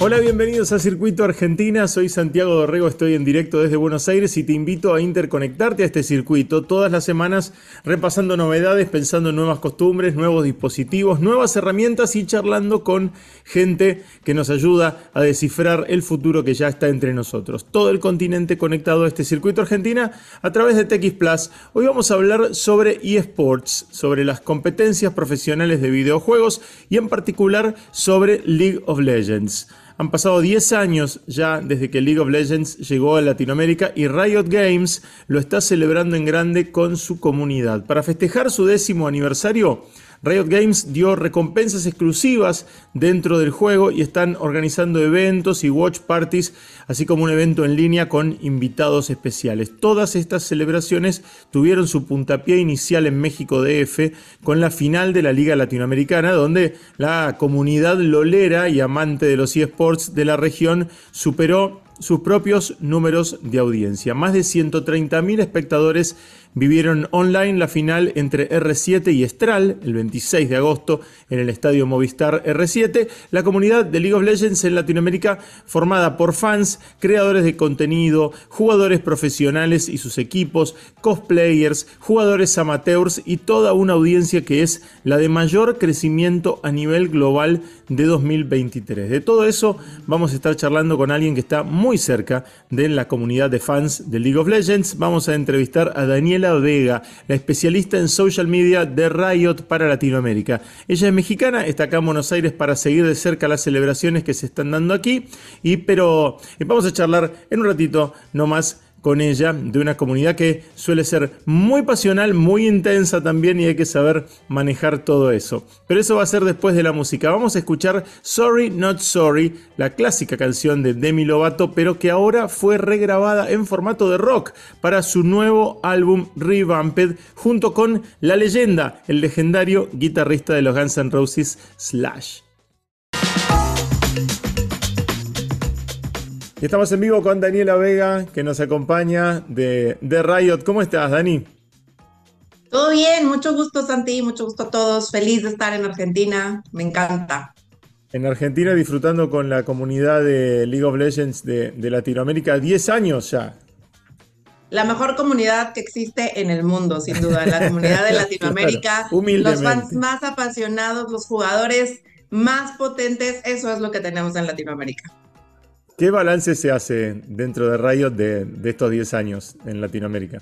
Hola, bienvenidos a Circuito Argentina. Soy Santiago Dorrego, estoy en directo desde Buenos Aires y te invito a interconectarte a este circuito todas las semanas repasando novedades, pensando en nuevas costumbres, nuevos dispositivos, nuevas herramientas y charlando con gente que nos ayuda a descifrar el futuro que ya está entre nosotros. Todo el continente conectado a este Circuito Argentina a través de TX Plus. Hoy vamos a hablar sobre eSports, sobre las competencias profesionales de videojuegos y en particular sobre League of Legends. Han pasado 10 años ya desde que League of Legends llegó a Latinoamérica y Riot Games lo está celebrando en grande con su comunidad. Para festejar su décimo aniversario, Riot Games dio recompensas exclusivas dentro del juego y están organizando eventos y watch parties, así como un evento en línea con invitados especiales. Todas estas celebraciones tuvieron su puntapié inicial en México DF con la final de la Liga Latinoamericana, donde la comunidad lolera y amante de los eSports de la región superó sus propios números de audiencia. Más de 130.000 espectadores vivieron online la final entre R7 y Estral el 26 de agosto en el estadio Movistar R7. La comunidad de League of Legends en Latinoamérica formada por fans, creadores de contenido, jugadores profesionales y sus equipos, cosplayers, jugadores amateurs y toda una audiencia que es la de mayor crecimiento a nivel global de 2023. De todo eso vamos a estar charlando con alguien que está muy cerca de la comunidad de fans de League of Legends. Vamos a entrevistar a Daniela Vega, la especialista en social media de Riot para Latinoamérica. Ella es mexicana, está acá en Buenos Aires para seguir de cerca las celebraciones que se están dando aquí, y, pero eh, vamos a charlar en un ratito nomás con ella, de una comunidad que suele ser muy pasional, muy intensa también y hay que saber manejar todo eso. Pero eso va a ser después de la música. Vamos a escuchar Sorry Not Sorry, la clásica canción de Demi Lovato, pero que ahora fue regrabada en formato de rock para su nuevo álbum Revamped, junto con la leyenda, el legendario guitarrista de los Guns N' Roses, Slash. Y estamos en vivo con Daniela Vega, que nos acompaña de, de Riot. ¿Cómo estás, Dani? Todo bien, mucho gusto, Santi, mucho gusto a todos. Feliz de estar en Argentina, me encanta. En Argentina disfrutando con la comunidad de League of Legends de, de Latinoamérica, 10 años ya. La mejor comunidad que existe en el mundo, sin duda, la comunidad de Latinoamérica. los fans más apasionados, los jugadores más potentes, eso es lo que tenemos en Latinoamérica. ¿Qué balance se hace dentro de Riot de, estos 10 años en Latinoamérica?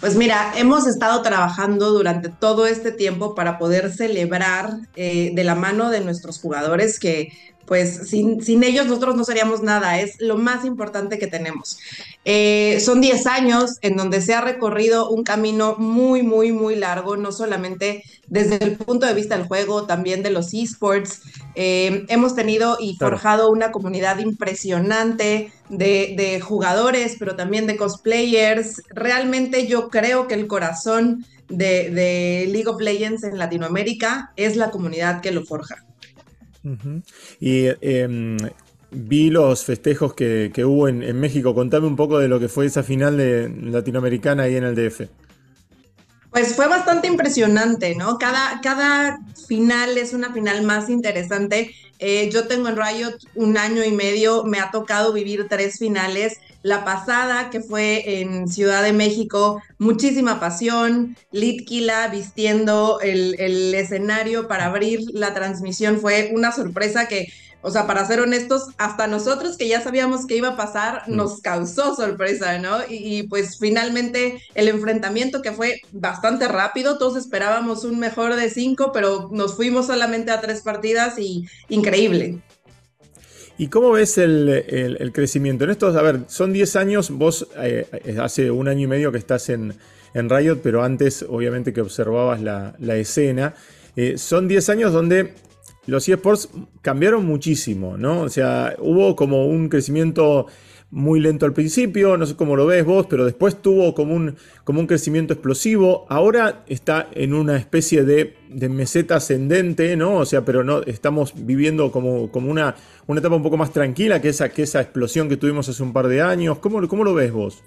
Pues mira, hemos estado trabajando durante todo este tiempo para poder celebrar eh, de la mano de nuestros jugadores que pues sin, sin, ellos nosotros no seríamos nada, es lo más importante que tenemos. Eh, son 10 años en donde se ha recorrido un camino muy, muy, muy largo, no solamente desde el punto de vista del juego, también de los esports. Eh, hemos tenido y forjado una comunidad impresionante de, de jugadores, pero también de cosplayers. Realmente yo creo que el corazón de, de League of Legends en Latinoamérica es la comunidad que lo forja. Y em, vi los festejos que, hubo en, México. Contame un poco de lo que fue esa final de latinoamericana ahí en el DF. Pues fue bastante impresionante, ¿no? Cada, cada final es una final más interesante. Eh, yo tengo en Riot un año y medio, me ha tocado vivir tres finales la pasada, que fue en Ciudad de México, muchísima pasión. Litkila vistiendo el, el escenario para abrir la transmisión fue una sorpresa que o sea, para ser honestos, hasta nosotros que ya sabíamos que iba a pasar, mm. nos causó sorpresa, ¿no? Y, pues finalmente el enfrentamiento que fue bastante rápido, todos esperábamos un mejor de cinco, pero nos fuimos solamente a tres partidas y increíble. ¿Y cómo ves el, crecimiento? En estos, a ver, son 10 años, vos eh, hace un año y medio que estás en, Riot, pero antes obviamente que observabas la, escena. Eh, son 10 años donde los eSports cambiaron muchísimo, ¿no? O sea, hubo como un crecimiento muy lento al principio, no sé cómo lo ves vos, pero después tuvo como un, como un crecimiento explosivo. Ahora está en una especie de, meseta ascendente, ¿no? O sea, pero no estamos viviendo como, como una, una etapa un poco más tranquila que esa, que esa explosión que tuvimos hace un par de años. ¿Cómo, cómo lo ves vos?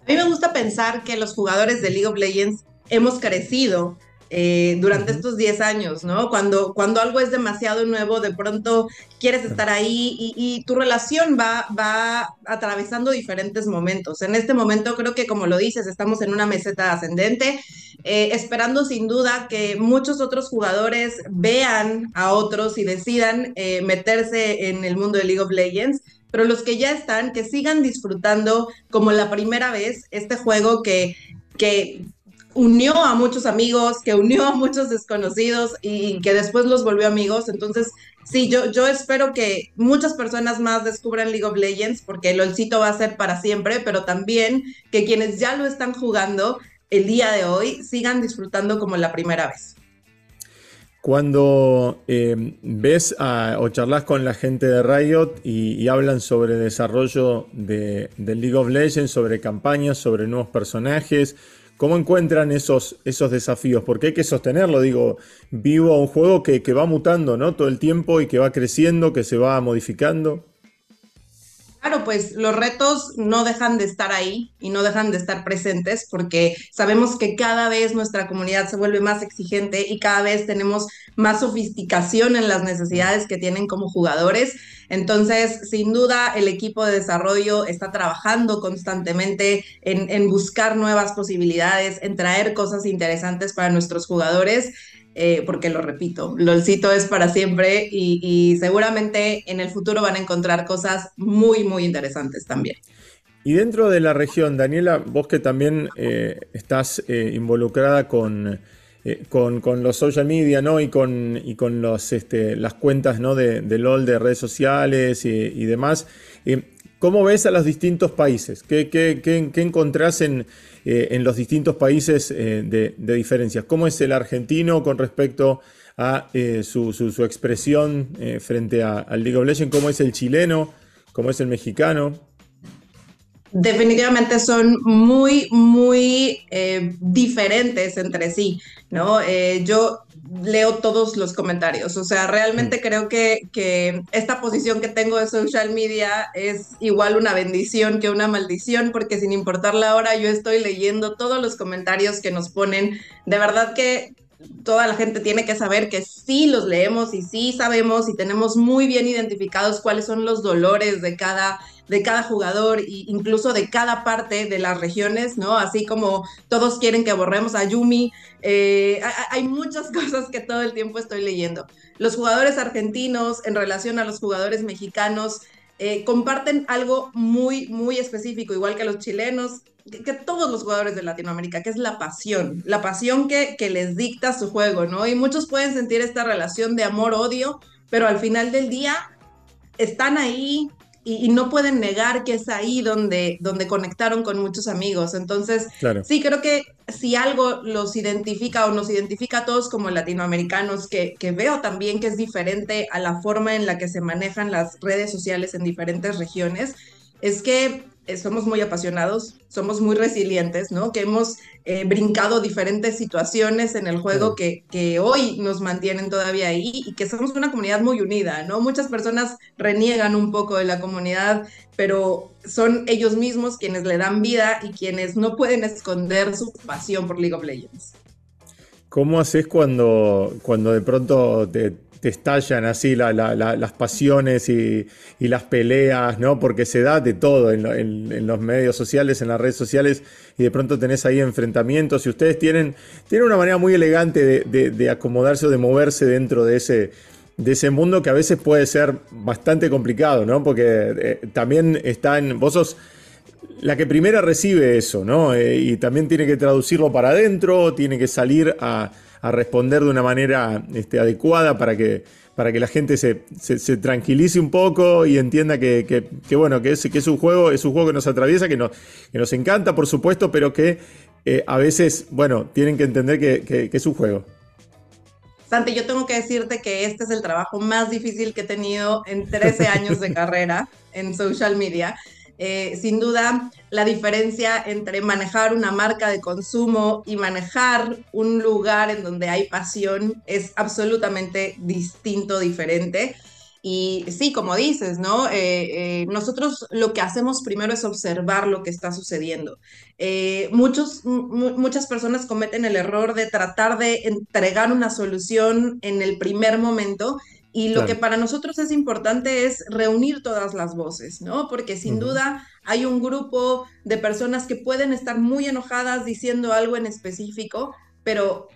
A mí me gusta pensar que los jugadores de League of Legends hemos crecido eh, durante estos 10 años, ¿no? Cuando, cuando algo es demasiado nuevo, de pronto quieres estar ahí y, tu relación va, va atravesando diferentes momentos. En este momento creo que, como lo dices, estamos en una meseta ascendente, eh, esperando sin duda que muchos otros jugadores vean a otros y decidan eh, meterse en el mundo de League of Legends pero los que ya están, que sigan disfrutando como la primera vez este juego que, que unió a muchos amigos, que unió a muchos desconocidos y que después los volvió amigos. Entonces, sí, yo, yo espero que muchas personas más descubran League of Legends porque el olcito va a ser para siempre, pero también que quienes ya lo están jugando el día de hoy sigan disfrutando como la primera vez. Cuando eh, ves o charlas con la gente de Riot y, hablan sobre desarrollo de, de, League of Legends, sobre campañas, sobre nuevos personajes, ¿Cómo encuentran esos, esos desafíos? Porque hay que sostenerlo, digo, vivo a un juego que, que va mutando ¿no? todo el tiempo y que va creciendo, que se va modificando. Claro, pues los retos no dejan de estar ahí y no dejan de estar presentes porque sabemos que cada vez nuestra comunidad se vuelve más exigente y cada vez tenemos más sofisticación en las necesidades que tienen como jugadores. Entonces, sin duda, el equipo de desarrollo está trabajando constantemente en, buscar nuevas posibilidades, en traer cosas interesantes para nuestros jugadores. Eh, porque lo repito, LOLcito es para siempre y, seguramente en el futuro van a encontrar cosas muy, muy interesantes también. Y dentro de la región, Daniela, vos que también eh, estás eh, involucrada con, con, los social media ¿no? y con, y con los, este, las cuentas ¿no? de, LOL de redes sociales y, demás, ¿cómo ves a los distintos países? ¿Qué, encontrás en, eh, en los distintos países eh, de, diferencias. ¿Cómo es el argentino con respecto a eh, su, expresión frente al League of Legends? ¿Cómo es el chileno? ¿Cómo es el mexicano? Definitivamente son muy, muy diferentes entre sí, ¿no? yo leo todos los comentarios. O sea, realmente mm. creo que, que, esta posición que tengo de social media es igual una bendición que una maldición, porque sin importar la hora, yo estoy leyendo todos los comentarios que nos ponen. De verdad que toda la gente tiene que saber que sí los leemos y sí sabemos y tenemos muy bien identificados cuáles son los dolores de cada de cada jugador e incluso de cada parte de las regiones, ¿no? Así como todos quieren que borremos a Yumi, eh, hay muchas cosas que todo el tiempo estoy leyendo. Los jugadores argentinos en relación a los jugadores mexicanos eh, comparten algo muy, muy específico, igual que los chilenos, que, todos los jugadores de Latinoamérica, que es la pasión, la pasión que, que les dicta su juego, ¿no? Y muchos pueden sentir esta relación de amor-odio, pero al final del día están ahí, y, no pueden negar que es ahí donde, donde conectaron con muchos amigos. Entonces, sí, creo que si algo los identifica o nos identifica a todos como latinoamericanos, que, que veo también que es diferente a la forma en la que se manejan las redes sociales en diferentes regiones, es que somos muy apasionados, somos muy resilientes, ¿no? Que hemos eh, brincado diferentes situaciones en el juego que, que, hoy nos mantienen todavía ahí y que somos una comunidad muy unida, ¿no? Muchas personas reniegan un poco de la comunidad, pero son ellos mismos quienes le dan vida y quienes no pueden esconder su pasión por League of Legends. ¿Cómo haces cuando, cuando de pronto te, te estallan así las pasiones y, las peleas, ¿no? Porque se da de todo en, los medios sociales, en las redes sociales, y de pronto tenés ahí enfrentamientos. Y ustedes tienen, una manera muy elegante de, acomodarse o de moverse dentro de ese, de ese mundo que a veces puede ser bastante complicado, ¿no? Porque eh, también están. Vos sos la que primera recibe eso, ¿no? Eh, y también tiene que traducirlo para adentro, tiene que salir a a responder de una manera este, adecuada para que, para que la gente se, tranquilice un poco y entienda que, bueno, que es, que es un juego, es un juego que nos atraviesa, que nos, nos encanta, por supuesto, pero que eh, a veces, bueno, tienen que entender que, es un juego. Santi, yo tengo que decirte que este es el trabajo más difícil que he tenido en 13 años de carrera en social media. Eh, sin duda, la diferencia entre manejar una marca de consumo y manejar un lugar en donde hay pasión es absolutamente distinto, diferente. Y sí, como dices, ¿no? Eh, eh, nosotros lo que hacemos primero es observar lo que está sucediendo. Eh, muchas personas cometen el error de tratar de entregar una solución en el primer momento y lo que para nosotros es importante es reunir todas las voces, ¿no? Porque sin duda hay un grupo de personas que pueden estar muy enojadas diciendo algo en específico, pero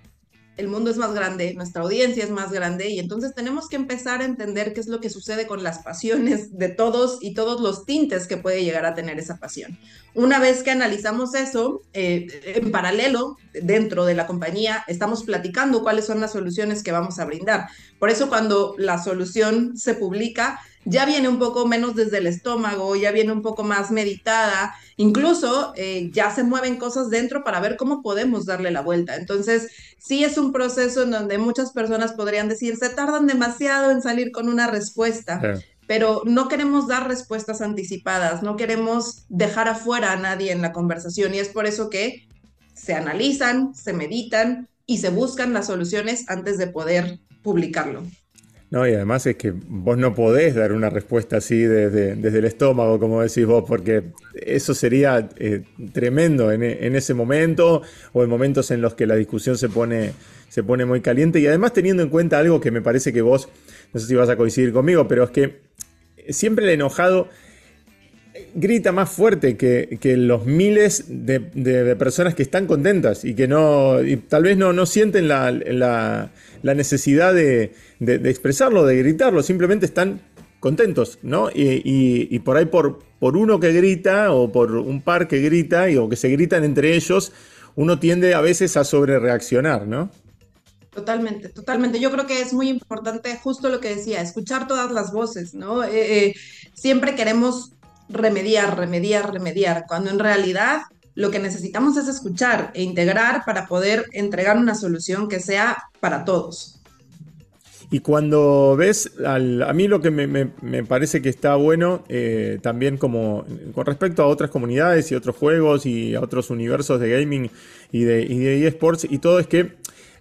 el mundo es más grande, nuestra audiencia es más grande y entonces tenemos que empezar a entender qué es lo que sucede con las pasiones de todos y todos los tintes que puede llegar a tener esa pasión. Una vez que analizamos eso, eh, en paralelo, dentro de la compañía, estamos platicando cuáles son las soluciones que vamos a brindar. Por eso cuando la solución se publica, ya viene un poco menos desde el estómago, ya viene un poco más meditada, incluso eh, ya se mueven cosas dentro para ver cómo podemos darle la vuelta. Entonces, sí es un proceso en donde muchas personas podrían decir, se tardan demasiado en salir con una respuesta. Pero no queremos dar respuestas anticipadas, no queremos dejar afuera a nadie en la conversación y es por eso que se analizan, se meditan y se buscan las soluciones antes de poder publicarlo. No, y además es que vos no podés dar una respuesta así desde, el estómago, como decís vos, porque eso sería eh, tremendo en, ese momento o en momentos en los que la discusión se pone, se pone muy caliente. Y además teniendo en cuenta algo que me parece que vos, no sé si vas a coincidir conmigo, pero es que siempre el enojado grita más fuerte que, los miles de, personas que están contentas y que no, y tal vez no, no sienten la, necesidad de, expresarlo, de gritarlo, simplemente están contentos, ¿no? Y, por ahí por, por, uno que grita o por un par que grita y, o que se gritan entre ellos, uno tiende a veces a sobrereaccionar, ¿no? Totalmente, totalmente. Yo creo que es muy importante justo lo que decía, escuchar todas las voces, ¿no? Eh, eh, siempre queremos remediar, remediar, remediar, cuando en realidad lo que necesitamos es escuchar e integrar para poder entregar una solución que sea para todos. Y cuando ves, a mí lo que me, parece que está bueno, eh, también como con respecto a otras comunidades y otros juegos y a otros universos de gaming y de, y de eSports y todo, es que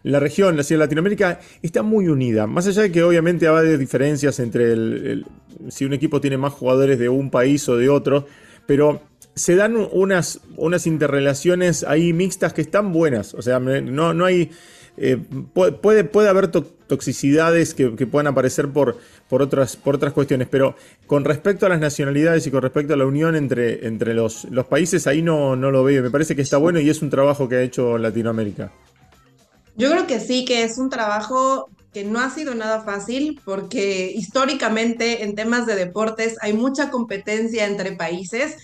la región, la ciudad de Latinoamérica, está muy unida. Más allá de que obviamente hay diferencias entre el, si un equipo tiene más jugadores de un país o de otro, pero se dan unas, unas interrelaciones ahí mixtas que están buenas. O sea, no, no hay... Eh, puede, puede haber toxicidades que, puedan aparecer por, por, otras, por otras cuestiones, pero con respecto a las nacionalidades y con respecto a la unión entre, entre los, los países, ahí no, no lo veo. Me parece que está bueno y es un trabajo que ha hecho Latinoamérica. Yo creo que sí, que es un trabajo que no ha sido nada fácil porque históricamente en temas de deportes hay mucha competencia entre países.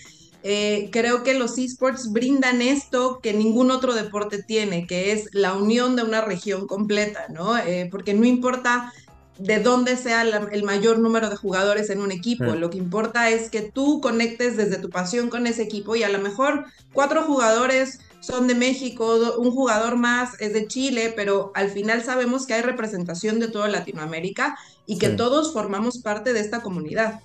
Eh, creo que los esports brindan esto que ningún otro deporte tiene, que es la unión de una región completa, ¿no? Eh, porque no importa de dónde sea el mayor número de jugadores en un equipo. Lo que importa es que tú conectes desde tu pasión con ese equipo y a lo mejor cuatro jugadores son de México, un jugador más es de Chile, pero al final sabemos que hay representación de toda Latinoamérica y que todos formamos parte de esta comunidad.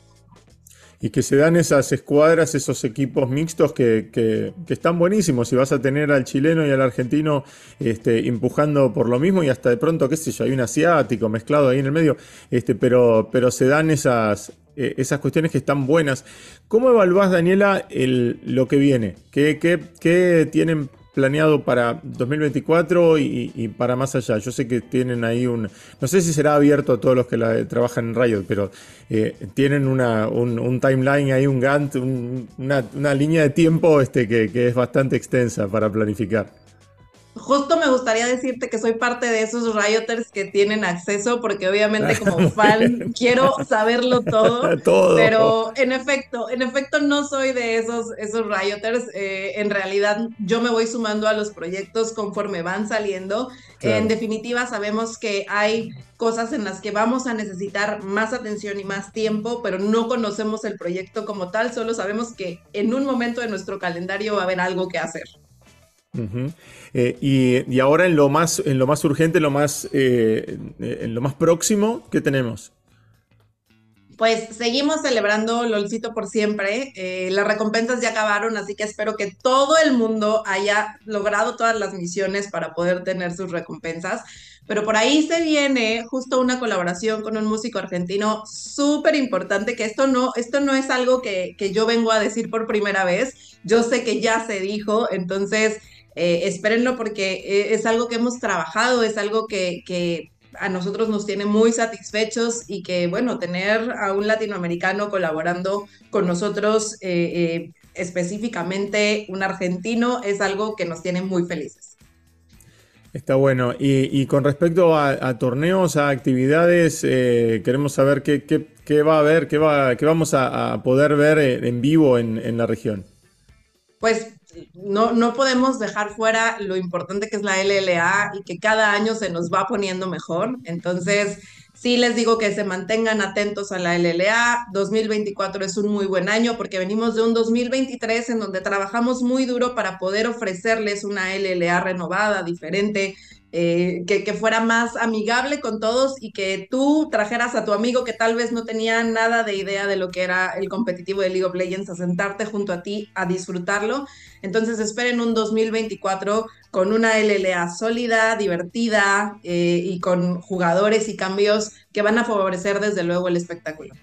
Y que se dan esas escuadras, esos equipos mixtos que, están buenísimos. Y vas a tener al chileno y al argentino este, empujando por lo mismo y hasta de pronto, qué sé yo, hay un asiático mezclado ahí en el medio. Este, pero, pero se dan esas, eh, esas cuestiones que están buenas. ¿Cómo evaluás, Daniela, el, lo que viene? ¿Qué, qué, tienen planeado para 2024 y, para más allá? Yo sé que tienen ahí un... No sé si será abierto a todos los que trabajan en Riot, pero eh, tienen una, un, timeline ahí, un Gantt, una, línea de tiempo este, que es bastante extensa para planificar. Justo me gustaría decirte que soy parte de esos rioters que tienen acceso, porque obviamente como fan quiero saberlo todo, todo, Pero en efecto, en efecto no soy de esos, esos rioters. Eh, en realidad yo me voy sumando a los proyectos conforme van saliendo. En definitiva, sabemos que hay cosas en las que vamos a necesitar más atención y más tiempo, pero no conocemos el proyecto como tal, solo sabemos que en un momento de nuestro calendario va a haber algo que hacer. Eh, y, ahora en lo más, en lo más urgente, lo más, eh, en lo más próximo, ¿qué tenemos? Pues seguimos celebrando LOLcito por siempre. Eh, las recompensas ya acabaron, así que espero que todo el mundo haya logrado todas las misiones para poder tener sus recompensas. Pero por ahí se viene justo una colaboración con un músico argentino súper importante, que esto no, esto no es algo que, que, yo vengo a decir por primera vez. Yo sé que ya se dijo, entonces eh, espérenlo porque eh, es algo que hemos trabajado, es algo que, que a nosotros nos tiene muy satisfechos y que, bueno, tener a un latinoamericano colaborando con nosotros, eh, eh, específicamente un argentino, es algo que nos tiene muy felices. Está bueno. Y, con respecto a, torneos, a actividades, eh, queremos saber qué, va a haber, qué, va, qué vamos a, poder ver en vivo en, en la región. Pues no, no podemos dejar fuera lo importante que es la LLA y que cada año se nos va poniendo mejor. Entonces, sí les digo que se mantengan atentos a la LLA. 2024 es un muy buen año porque venimos de un 2023 en donde trabajamos muy duro para poder ofrecerles una LLA renovada, diferente, eh, que, fuera más amigable con todos y que tú trajeras a tu amigo que tal vez no tenía nada de idea de lo que era el competitivo de League of Legends a sentarte junto a ti a disfrutarlo. Entonces esperen un 2024 con una LLA sólida, divertida eh, y con jugadores y cambios que van a favorecer desde luego el espectáculo.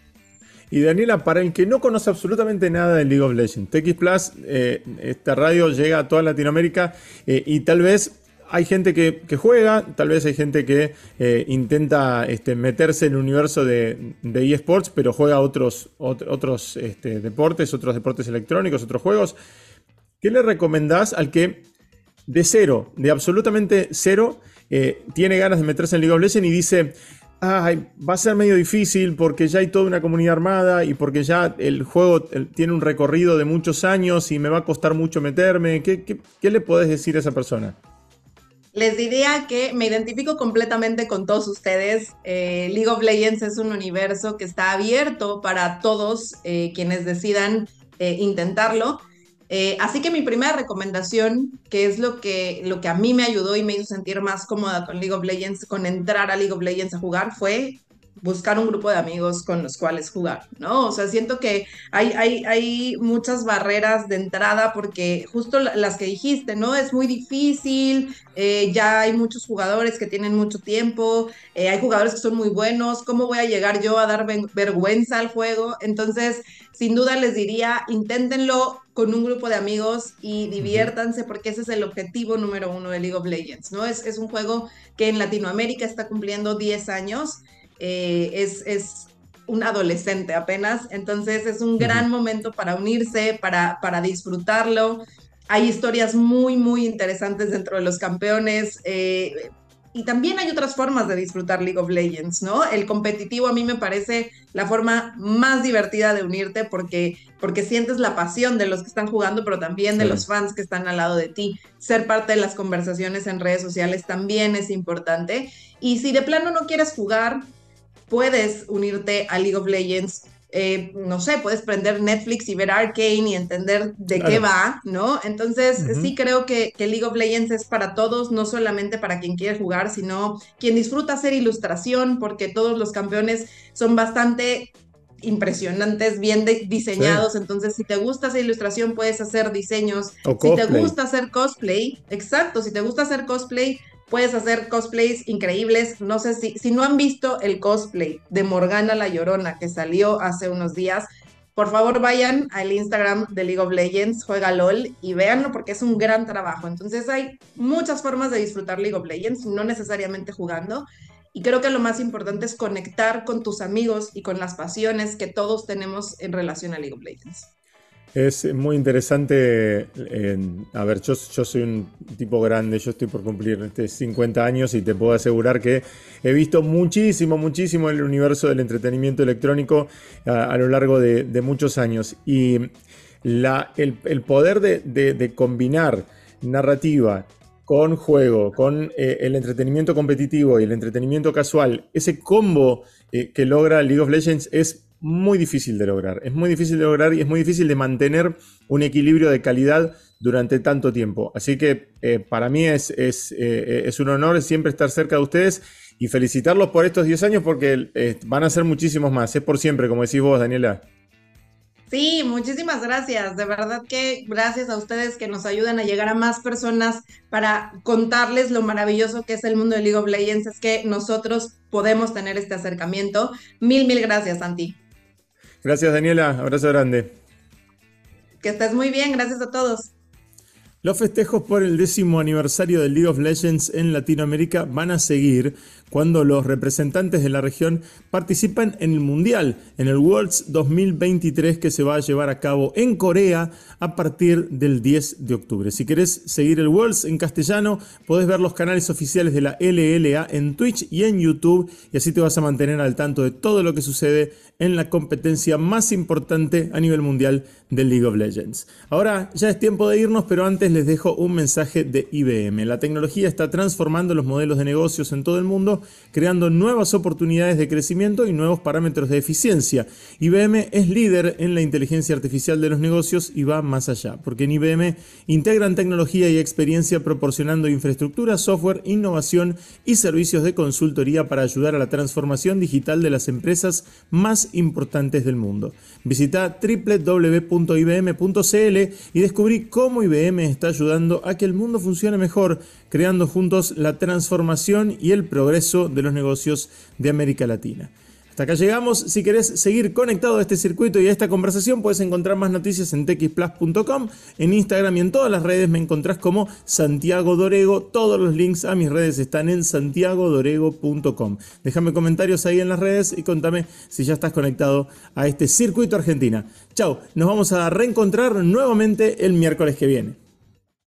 Y Daniela, para el que no conoce absolutamente nada de League of Legends, TX Plus, eh, esta radio llega a toda Latinoamérica y tal vez hay gente que, juega, tal vez hay gente que eh, intenta este, meterse en el universo de, eSports, pero juega otros, este, deportes, otros deportes electrónicos, otros juegos. ¿Qué le recomendás al que de cero, de absolutamente cero, eh, tiene ganas de meterse en League of Legends y dice, va a ser medio difícil porque ya hay toda una comunidad armada y porque ya el juego tiene un recorrido de muchos años y me va a costar mucho meterme? ¿Qué, qué le podés decir a esa persona? Les diría que me identifico completamente con todos ustedes. Eh, League of Legends es un universo que está abierto para todos eh, quienes decidan eh, intentarlo. así que mi primera recomendación, que es lo que, lo que a mí me ayudó y me hizo sentir más cómoda con League of Legends, con entrar a League of Legends a jugar, fue buscar un grupo de amigos con los cuales jugar, ¿no? O sea, siento que hay, hay, hay muchas barreras de entrada porque justo las que dijiste, ¿no? Es muy difícil, eh, ya hay muchos jugadores que tienen mucho tiempo, eh, hay jugadores que son muy buenos, ¿cómo voy a llegar yo a dar vergüenza al juego? Entonces, sin duda les diría, inténtenlo con un grupo de amigos y diviértanse porque ese es el objetivo número uno de League of Legends, ¿no? Es, es un juego que en Latinoamérica está cumpliendo 10 años eh, es, es un adolescente apenas, entonces es un gran momento para unirse, para, para disfrutarlo. Hay historias muy, muy interesantes dentro de los campeones. Eh, y también hay otras formas de disfrutar League of Legends, ¿no? El competitivo a mí me parece la forma más divertida de unirte porque, porque sientes la pasión de los que están jugando, pero también de los fans que están al lado de ti. Ser parte de las conversaciones en redes sociales también es importante. Y si de plano no quieres jugar, puedes unirte a League of Legends. Eh, no sé, puedes prender Netflix y ver Arcane y entender de qué va, ¿no? Entonces, sí creo que, que, League of Legends es para todos, no solamente para quien quiere jugar, sino quien disfruta hacer ilustración, porque todos los campeones son bastante impresionantes, bien diseñados. Entonces, si te gusta hacer ilustración, puedes hacer diseños. si te gusta hacer cosplay, exacto, si te gusta hacer cosplay, puedes hacer cosplays increíbles. No sé si, si no han visto el cosplay de Morgana la Llorona que salió hace unos días, por favor vayan al Instagram de League of Legends, juega LOL y véanlo porque es un gran trabajo. Entonces hay muchas formas de disfrutar League of Legends, no necesariamente jugando. Y creo que lo más importante es conectar con tus amigos y con las pasiones que todos tenemos en relación a League of Legends. Es muy interesante. a ver, yo, soy un tipo grande, yo estoy por cumplir este 50 años y te puedo asegurar que he visto muchísimo, muchísimo el universo del entretenimiento electrónico a, lo largo de, muchos años. Y el, poder de, combinar narrativa con juego, con eh, el entretenimiento competitivo y el entretenimiento casual, ese combo eh, que logra League of Legends es muy difícil de lograr. Es muy difícil de lograr y es muy difícil de mantener un equilibrio de calidad durante tanto tiempo. Así que eh, para mí es, es, eh, es, un honor siempre estar cerca de ustedes Y felicitarlos por estos 10 años porque eh, van a ser muchísimos más. Es por siempre, como decís vos, Daniela. Sí, muchísimas gracias. De verdad que gracias a ustedes que nos ayudan a llegar a más personas para contarles lo maravilloso que es el mundo de League of Legends. Es que nosotros podemos tener este acercamiento. Mil, mil gracias, Santi. Gracias, Daniela. Abrazo grande. Que estés muy bien. Gracias a todos. Los festejos por el décimo aniversario del League of Legends en Latinoamérica van a seguir cuando los representantes de la región participan en el Mundial, en el Worlds 2023 que se va a llevar a cabo en Corea a partir del 10 de octubre. Si querés seguir el Worlds en castellano, podés ver los canales oficiales de la LLA en Twitch y en YouTube y así te vas a mantener al tanto de todo lo que sucede en la competencia más importante a nivel mundial del League of Legends. Ahora ya es tiempo de irnos, pero antes les dejo un mensaje de IBM. La tecnología está transformando los modelos de negocios en todo el mundo creando nuevas oportunidades de crecimiento y nuevos parámetros de eficiencia. IBM es líder en la inteligencia artificial de los negocios y va más allá, porque en IBM integran tecnología y experiencia proporcionando infraestructura, software, innovación y servicios de consultoría para ayudar a la transformación digital de las empresas más importantes del mundo. Visita www.ibm.cl y descubrí cómo IBM está ayudando a que el mundo funcione mejor, creando juntos la transformación y el progreso de los negocios de América Latina. Hasta acá llegamos. Si querés seguir conectado a este circuito y a esta conversación, puedes encontrar más noticias en txplus.com, en Instagram y en todas las redes me encontrás como Santiago Dorego. Todos los links a mis redes están en santiagodorego.com. Déjame comentarios ahí en las redes y contame si ya estás conectado a este circuito Argentina. Chao, nos vamos a reencontrar nuevamente el miércoles que viene.